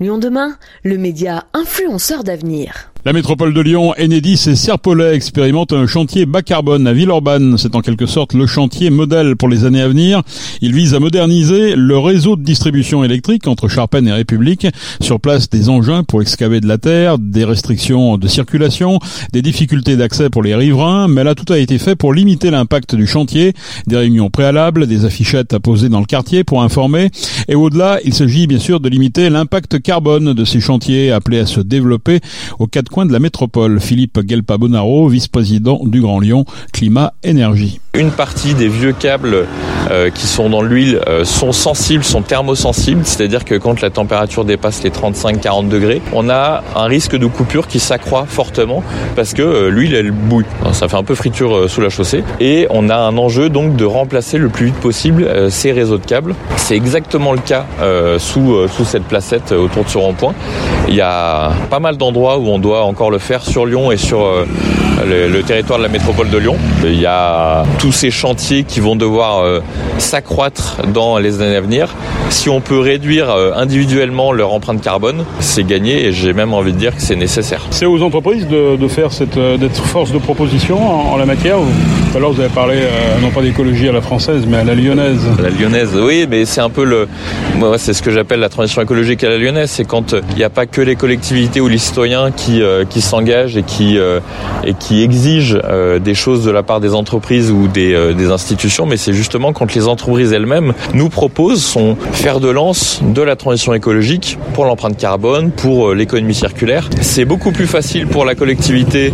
Lyon demain, le média influenceur d'avenir. La métropole de Lyon, Enedis et Serpollet expérimentent un chantier bas carbone à Villeurbanne. C'est en quelque sorte le chantier modèle pour les années à venir. Il vise à moderniser le réseau de distribution électrique entre Charpennes et République. Sur place, des engins pour excaver de la terre, des restrictions de circulation, des difficultés d'accès pour les riverains. Mais là, tout a été fait pour limiter l'impact du chantier. Des réunions préalables, des affichettes à poser dans le quartier pour informer. Et au-delà, il s'agit bien sûr de limiter l'impact carbone de ces chantiers appelés à se développer au quatre coin de la métropole. Philippe Gelpa-Bonaro, vice-président du Grand Lyon Climat Énergie. Une partie des vieux câbles euh, qui sont dans l'huile euh, sont sensibles, sont thermosensibles, c'est-à-dire que quand la température dépasse les 35-40 degrés, on a un risque de coupure qui s'accroît fortement parce que euh, l'huile elle bouille. Ça fait un peu friture sous la chaussée et on a un enjeu donc de remplacer le plus vite possible ces réseaux de câbles. C'est exactement le cas sous, sous cette placette autour de ce rond-point. Il y a pas mal d'endroits où on doit encore le faire sur Lyon et sur le, territoire de la métropole de Lyon. Il y a tous ces chantiers qui vont devoir euh, s'accroître dans les années à venir. Si on peut réduire euh, individuellement leur empreinte carbone, c'est gagné et j'ai même envie de dire que c'est nécessaire. C'est aux entreprises de, faire cette euh, d'être force de proposition en, la matière. Tout à l'heure vous avez parlé non pas d'écologie à la française mais à la lyonnaise. la lyonnaise, oui, mais c'est un peu le, moi c'est ce que j'appelle la transition écologique à la lyonnaise, c'est quand il n'y a pas que les collectivités ou les citoyens qui qui s'engagent et qui qui exigent euh, des choses de la part des entreprises ou des, euh, institutions, mais c'est justement quand les entreprises elles-mêmes nous proposent son fer de lance de la transition écologique pour l'empreinte carbone, pour euh, l'économie circulaire. C'est beaucoup plus facile pour la collectivité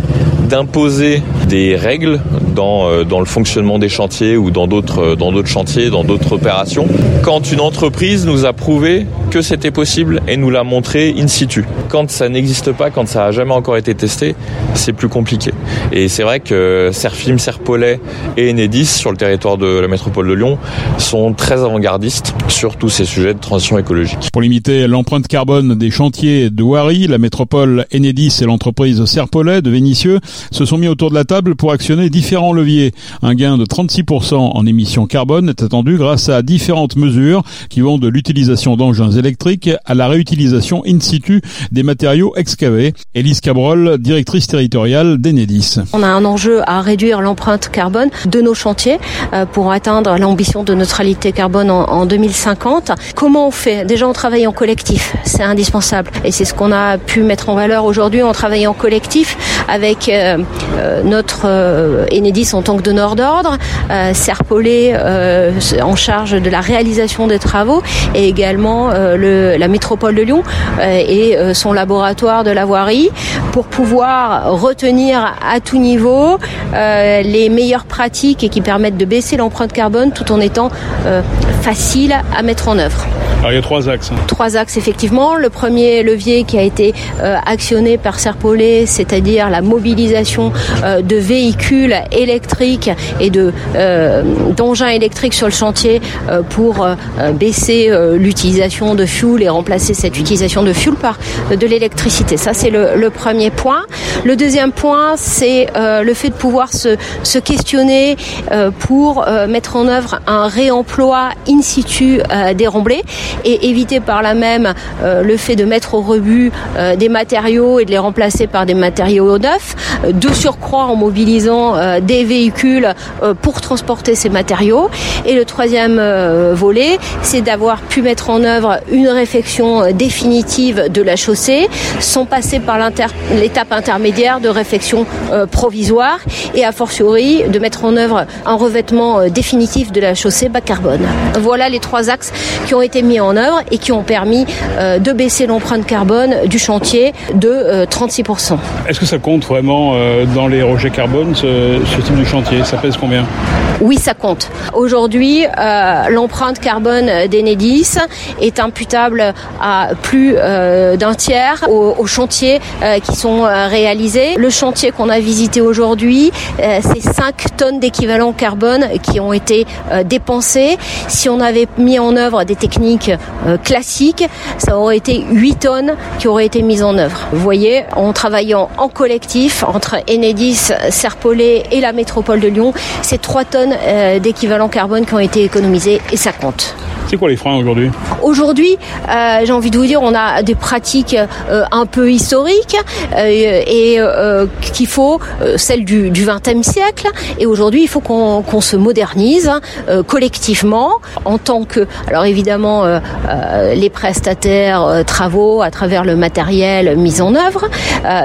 d'imposer des règles dans, dans le fonctionnement des chantiers ou dans d'autres dans d'autres chantiers, dans d'autres opérations. Quand une entreprise nous a prouvé que c'était possible et nous l'a montré in situ. Quand ça n'existe pas, quand ça n'a jamais encore été testé, c'est plus compliqué. Et c'est vrai que Serfim, Serpollet et Enedis, sur le territoire de la métropole de Lyon, sont très avant-gardistes sur tous ces sujets de transition écologique. Pour limiter l'empreinte carbone des chantiers de Wari, la métropole Enedis et l'entreprise Serpollet de Vénissieux se sont mis autour de la table pour actionner différents leviers. Un gain de 36% en émissions carbone est attendu grâce à différentes mesures qui vont de l'utilisation d'engins électriques à la réutilisation in situ des matériaux excavés. Élise Cabrol, directrice territoriale d'Enedis. On a un enjeu à réduire l'empreinte carbone de nos chantiers euh, pour atteindre l'ambition de neutralité carbone en 2050. Comment on fait? Déjà, on travaille en collectif, c'est indispensable. Et c'est ce qu'on a pu mettre en valeur aujourd'hui en travaillant en collectif avec euh, euh, Enedis en tant que donneur d'ordre, Serpollet en charge de la réalisation des travaux et également la métropole de Lyon et son laboratoire de la voirie pour pouvoir retenir à tout niveau, euh, les meilleures pratiques et qui permettent de baisser l'empreinte carbone tout en étant euh, facile à mettre en œuvre. Alors il y a trois axes. Hein. Trois axes effectivement. Le premier levier qui a été euh, actionné par Serpollet, c'est-à-dire la mobilisation de véhicules électriques et de d'engins électriques sur le chantier pour baisser l'utilisation de fuel et remplacer cette utilisation de fuel par de l'électricité. Ça c'est le, premier point. Le deuxième point, c'est euh, le fait de pouvoir se, se questionner euh, pour euh, mettre en œuvre un réemploi in situ des remblais et éviter par là même le fait de mettre au rebut des matériaux et de les remplacer par des matériaux neufs, de surcroît en mobilisant des véhicules pour transporter ces matériaux. Et le troisième volet, c'est d'avoir pu mettre en œuvre une réflexion définitive de la chaussée sans passer par l'étape intermédiaire de réflexion euh, provisoire et a fortiori de mettre en œuvre un revêtement euh, définitif de la chaussée bas carbone. Voilà les trois axes qui ont été mis en œuvre et qui ont permis euh, de baisser l'empreinte carbone du chantier de 36%. Est-ce que ça compte vraiment dans les rejets carbone ce, type de chantier Ça pèse combien? Oui, ça compte. Aujourd'hui, l'empreinte carbone d'Enedis est imputable à plus d'un tiers aux, aux chantiers qui sont réalisés. Le chantier qu'on a visité aujourd'hui, euh, c'est 5 tonnes d'équivalent carbone qui ont été euh, dépensées. Si on avait mis en œuvre des techniques euh, classiques, ça aurait été 8 tonnes qui auraient été mises en œuvre. Vous voyez, en travaillant en collectif entre Enedis, Serpollet et la métropole de Lyon, c'est 3 tonnes d'équivalent carbone qui ont été économisées et ça compte. C'est quoi les freins aujourd'hui Aujourd'hui, euh, j'ai envie de vous dire, on a des pratiques euh, un peu historiques euh, et qu'il faut celles du, du 20e siècle. Et aujourd'hui, il faut qu'on se modernise collectivement en tant que, alors évidemment, les prestataires travaux à travers le matériel mis en œuvre,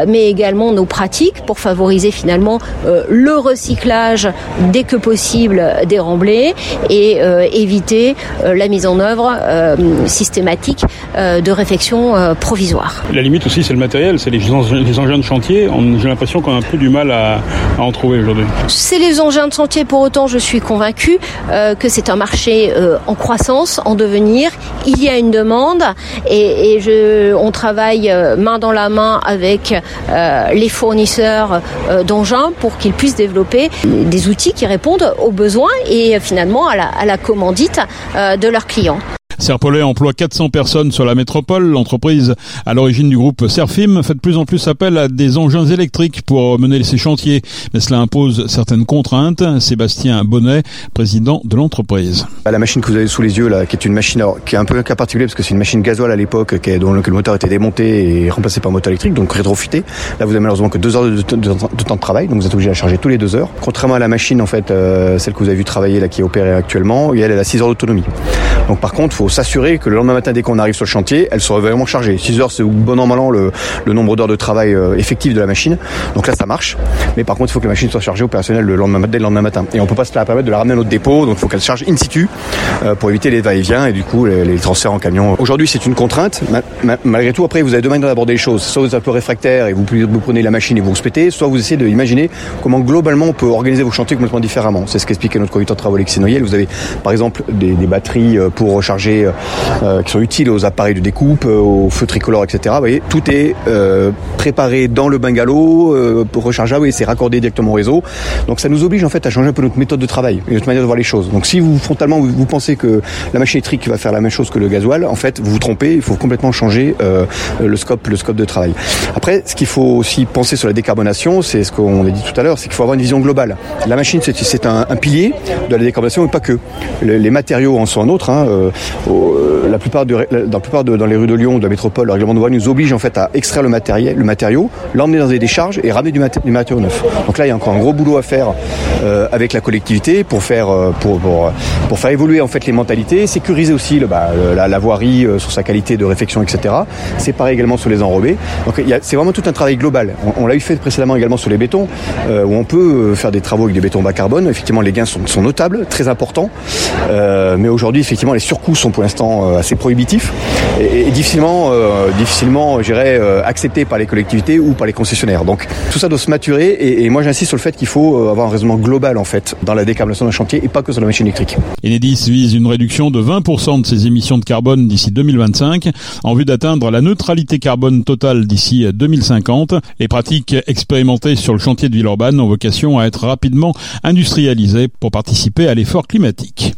mais également nos pratiques pour favoriser finalement le recyclage dès que possible des remblais et éviter la mise en œuvre euh, systématique euh, de réfection euh, provisoire. La limite aussi, c'est le matériel, c'est les, engins de chantier. J'ai l'impression qu'on a un peu du mal à, en trouver aujourd'hui. C'est les engins de chantier, pour autant, je suis convaincu que c'est un marché en croissance, en devenir. Il y a une demande et, je, on travaille main dans la main avec les fournisseurs d'engins pour qu'ils puissent développer des outils qui répondent aux besoins et finalement à la, à la commandite de leurs clients. Serpollet emploie 400 personnes sur la métropole. L'entreprise, à l'origine du groupe Serfim, fait de plus en plus appel à des engins électriques pour mener ses chantiers. Mais cela impose certaines contraintes. Sébastien Bonnet, président de l'entreprise. La machine que vous avez sous les yeux, là, qui est une machine qui est un peu un cas particulier parce que c'est une machine gasoil à l'époque, dont le moteur était démonté et remplacé par un moteur électrique, donc rétrofité. Là, vous avez malheureusement que deux heures de, temps de travail, donc vous êtes obligé de la charger tous les deux heures. Contrairement à la machine, en fait, euh, celle que vous avez vu travailler là, qui est opérée actuellement, elle, elle a 6 heures d'autonomie. Donc par contre, il faut s'assurer que le lendemain matin, dès qu'on arrive sur le chantier, elle soit vraiment chargée. 6 heures, c'est bon an, mal an le, nombre d'heures de travail euh, effectif de la machine. Donc là, ça marche. Mais par contre, il faut que la machine soit chargée opérationnelle le lendemain, dès le lendemain matin. Et on peut pas se la permettre de la ramener à notre dépôt. Donc il faut qu'elle charge in situ euh, pour éviter les va-et-vient et du coup les, transferts en camion. Aujourd'hui, c'est une contrainte. malgré tout, après, vous avez deux manières d'aborder les choses. Soit vous êtes un peu réfractaire et vous, prenez la machine et vous respectez, soit vous essayez d'imaginer comment globalement on peut organiser vos chantiers complètement différemment. C'est ce qu'expliquait notre conducteur de travaux Alexis Noyel. Vous avez par exemple des, des batteries euh, pour recharger euh, qui sont utiles aux appareils de découpe, euh, aux feux tricolores, etc. Vous voyez, tout est euh, préparé dans le bungalow, rechargeable et c'est raccordé directement au réseau. Donc ça nous oblige en fait à changer un peu notre méthode de travail notre manière de voir les choses. Donc si vous frontalement vous, pensez que la machine électrique va faire la même chose que le gasoil, en fait vous vous trompez. Il faut complètement changer le scope, le scope de travail. Après, ce qu'il faut aussi penser sur la décarbonation, c'est ce qu'on a dit tout à l'heure, c'est qu'il faut avoir une vision globale. La machine, c'est un, un, pilier de la décarbonation, mais pas que. Les, matériaux en sont un autre. Hein. Euh, la plupart de, dans la plupart de, dans les rues de Lyon, de la métropole, le règlement de voie nous oblige en fait à extraire le matériel, le matériau, l'emmener dans des décharges et ramener du, matériau neuf. Donc là, il y a encore un gros boulot à faire euh, avec la collectivité pour faire euh, évoluer en fait les mentalités, sécuriser aussi bah, la, voirie sur sa qualité de réfection, etc. C'est pareil également sur les enrobés. Donc c'est vraiment tout un travail global. On, l'a eu fait précédemment également sur les bétons, où on peut faire des travaux avec des bétons bas carbone. Effectivement, les gains sont notables, très importants. mais aujourd'hui, effectivement, les surcoûts sont pour l'instant euh, assez prohibitif et, difficilement, euh, difficilement, euh, accepté par les collectivités ou par les concessionnaires. Donc tout ça doit se maturer et, moi j'insiste sur le fait qu'il faut avoir un raisonnement global en fait dans la décarbonation d'un chantier et pas que sur la machine électrique. Enedis vise une réduction de 20% de ses émissions de carbone d'ici 2025 en vue d'atteindre la neutralité carbone totale d'ici 2050. Les pratiques expérimentées sur le chantier de Villeurbanne ont vocation à être rapidement industrialisées pour participer à l'effort climatique.